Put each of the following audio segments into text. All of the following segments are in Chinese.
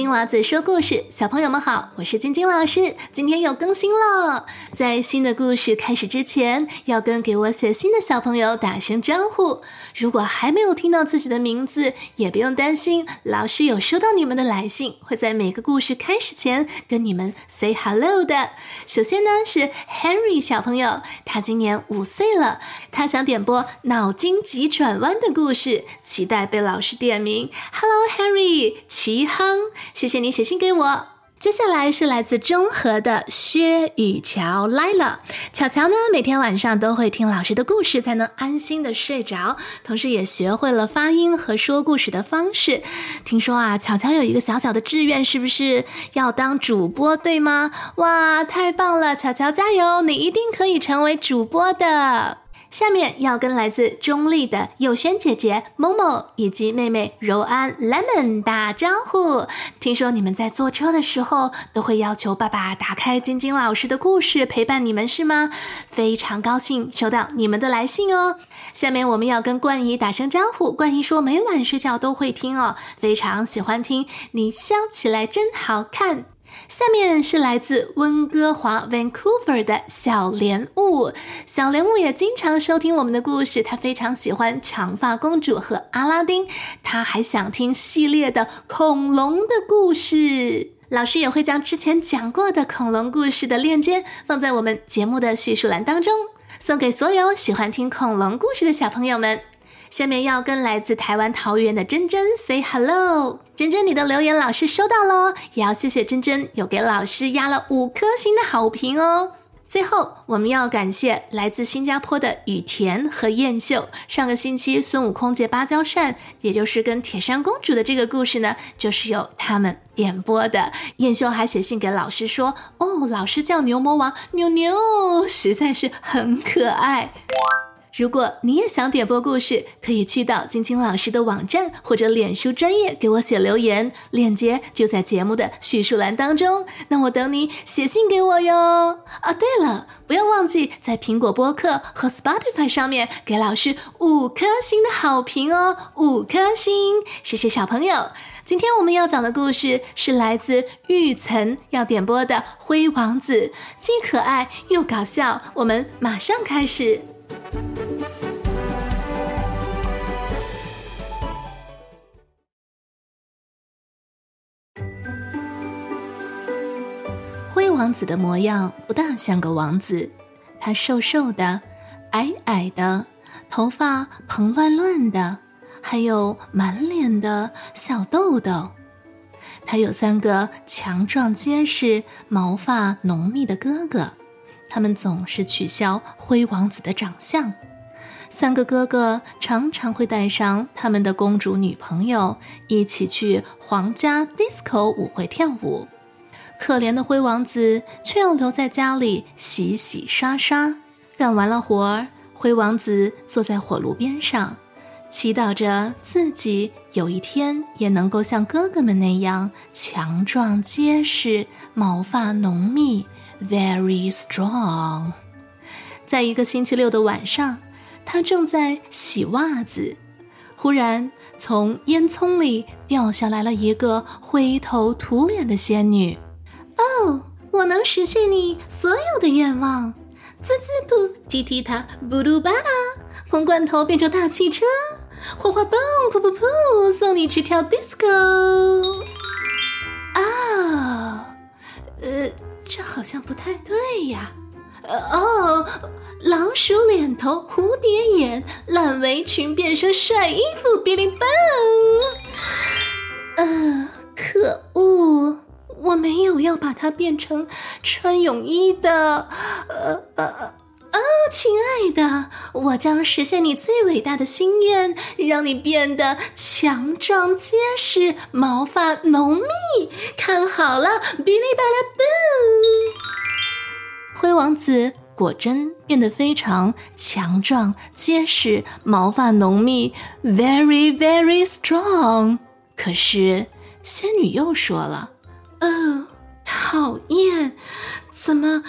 金娃子说故事，小朋友们好，我是晶晶老师。今天又更新了，在新的故事开始之前，要跟给我写信的小朋友打声招呼。如果还没有听到自己的名字，也不用担心，老师有收到你们的来信，会在每个故事开始前跟你们 say hello 的。首先呢是 Henry 小朋友，他今年五岁了，他想点播脑筋急转弯的故事，期待被老师点名。Hello Henry，齐亨。谢谢你写信给我。接下来是来自中和的薛雨乔来了。巧巧呢，每天晚上都会听老师的故事，才能安心的睡着，同时也学会了发音和说故事的方式。听说啊，巧巧有一个小小的志愿，是不是要当主播？对吗？哇，太棒了！巧巧加油，你一定可以成为主播的。下面要跟来自中立的友轩姐姐某某以及妹妹柔安 Lemon 打招呼。听说你们在坐车的时候都会要求爸爸打开晶晶老师的故事陪伴你们，是吗？非常高兴收到你们的来信哦。下面我们要跟冠仪打声招呼。冠仪说每晚睡觉都会听哦，非常喜欢听。你笑起来真好看。下面是来自温哥华 Vancouver 的小莲雾，小莲雾也经常收听我们的故事，她非常喜欢长发公主和阿拉丁，她还想听系列的恐龙的故事。老师也会将之前讲过的恐龙故事的链接放在我们节目的叙述栏当中，送给所有喜欢听恐龙故事的小朋友们。下面要跟来自台湾桃园的珍珍 say hello，珍珍，你的留言老师收到喽，也要谢谢珍珍有给老师压了五颗星的好评哦。最后，我们要感谢来自新加坡的雨田和燕秀。上个星期孙悟空借芭蕉扇，也就是跟铁扇公主的这个故事呢，就是由他们点播的。燕秀还写信给老师说：“哦，老师叫牛魔王，牛牛实在是很可爱。”如果你也想点播故事，可以去到晶晶老师的网站或者脸书专业给我写留言，链接就在节目的叙述栏当中。那我等你写信给我哟。啊，对了，不要忘记在苹果播客和 Spotify 上面给老师五颗星的好评哦，五颗星，谢谢小朋友。今天我们要讲的故事是来自玉岑要点播的《灰王子》，既可爱又搞笑。我们马上开始。灰王子的模样不大像个王子，他瘦瘦的，矮矮的，头发蓬乱乱的，还有满脸的小痘痘。他有三个强壮结实、毛发浓密的哥哥。他们总是取笑灰王子的长相。三个哥哥常常会带上他们的公主女朋友一起去皇家 disco 舞会跳舞，可怜的灰王子却要留在家里洗洗刷刷。干完了活儿，灰王子坐在火炉边上，祈祷着自己有一天也能够像哥哥们那样强壮结实，毛发浓密。Very strong。在一个星期六的晚上，他正在洗袜子，忽然从烟囱里掉下来了一个灰头土脸的仙女。哦，我能实现你所有的愿望！滋滋噗，踢踢踏，布鲁巴拉，红罐头变成大汽车，花花蹦，噗噗噗，送你去跳 disco。啊，呃。这好像不太对呀！哦，老鼠脸头，蝴蝶眼，烂围裙变成帅衣服，哔哩棒！呃，可恶，我没有要把它变成穿泳衣的。呃呃。亲爱的，我将实现你最伟大的心愿，让你变得强壮结实，毛发浓密。看好了，哔哩吧啦嘣！灰王子果真变得非常强壮结实，毛发浓密，very very strong。可是仙女又说了：“哦，讨厌，怎么？”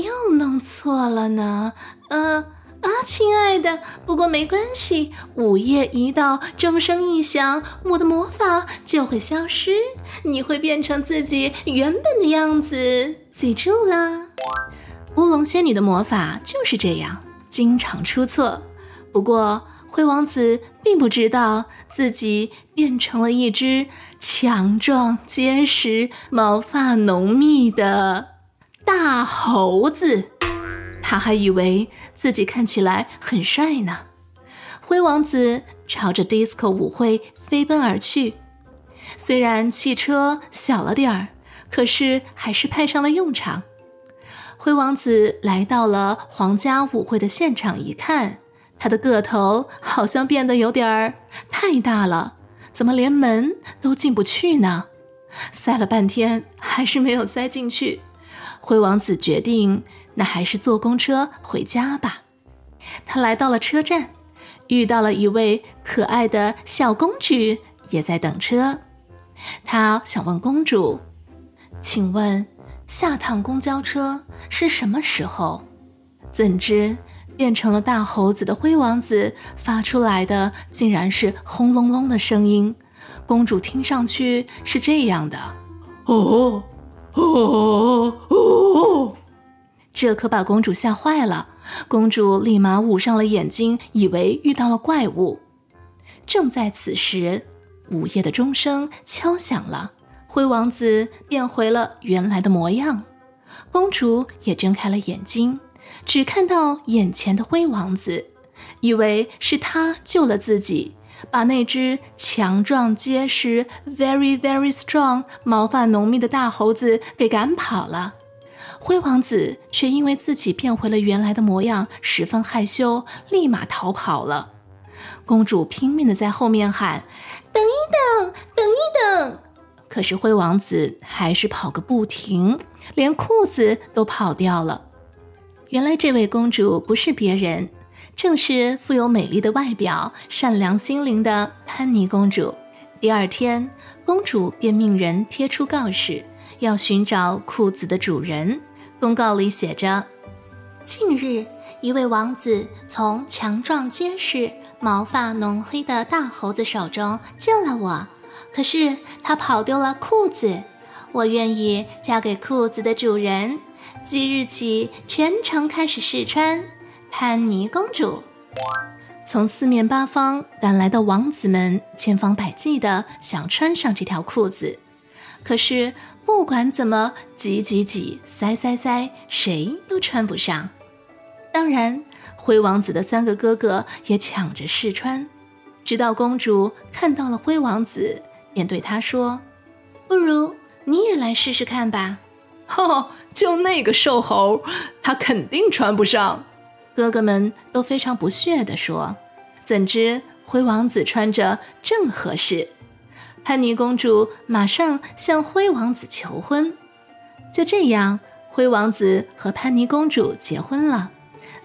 又弄错了呢？呃啊，亲爱的，不过没关系，午夜一到，钟声一响，我的魔法就会消失，你会变成自己原本的样子，记住啦。乌龙仙女的魔法就是这样，经常出错。不过灰王子并不知道自己变成了一只强壮、结实、毛发浓密的大猴子。他还以为自己看起来很帅呢。灰王子朝着 disco 舞会飞奔而去，虽然汽车小了点儿，可是还是派上了用场。灰王子来到了皇家舞会的现场，一看，他的个头好像变得有点儿太大了，怎么连门都进不去呢？塞了半天还是没有塞进去。灰王子决定。那还是坐公车回家吧。他来到了车站，遇到了一位可爱的小公主，也在等车。他想问公主：“请问下趟公交车是什么时候？”怎知变成了大猴子的灰王子发出来的竟然是轰隆隆的声音。公主听上去是这样的：“哦，哦，哦。”这可把公主吓坏了，公主立马捂上了眼睛，以为遇到了怪物。正在此时，午夜的钟声敲响了，灰王子变回了原来的模样，公主也睁开了眼睛，只看到眼前的灰王子，以为是他救了自己，把那只强壮结实、very very strong、毛发浓密的大猴子给赶跑了。灰王子却因为自己变回了原来的模样，十分害羞，立马逃跑了。公主拼命的在后面喊：“等一等，等一等！”可是灰王子还是跑个不停，连裤子都跑掉了。原来这位公主不是别人，正是富有美丽的外表、善良心灵的潘妮公主。第二天，公主便命人贴出告示，要寻找裤子的主人。公告里写着：“近日，一位王子从强壮结实、毛发浓黑的大猴子手中救了我，可是他跑丢了裤子。我愿意交给裤子的主人，即日起全程开始试穿。”潘妮公主。从四面八方赶来的王子们，千方百计的想穿上这条裤子，可是。不管怎么挤挤挤、塞塞塞，谁都穿不上。当然，灰王子的三个哥哥也抢着试穿。直到公主看到了灰王子，便对他说：“不如你也来试试看吧。”“哈，就那个瘦猴，他肯定穿不上。”哥哥们都非常不屑地说。怎知灰王子穿着正合适。潘妮公主马上向灰王子求婚，就这样，灰王子和潘妮公主结婚了，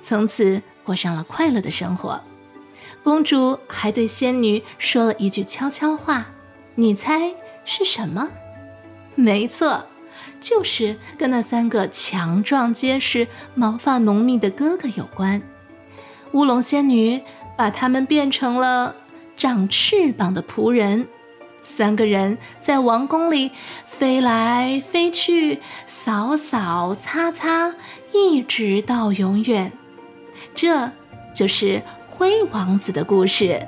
从此过上了快乐的生活。公主还对仙女说了一句悄悄话，你猜是什么？没错，就是跟那三个强壮结实、毛发浓密的哥哥有关。乌龙仙女把他们变成了长翅膀的仆人。三个人在王宫里飞来飞去，扫扫擦擦，一直到永远。这就是灰王子的故事。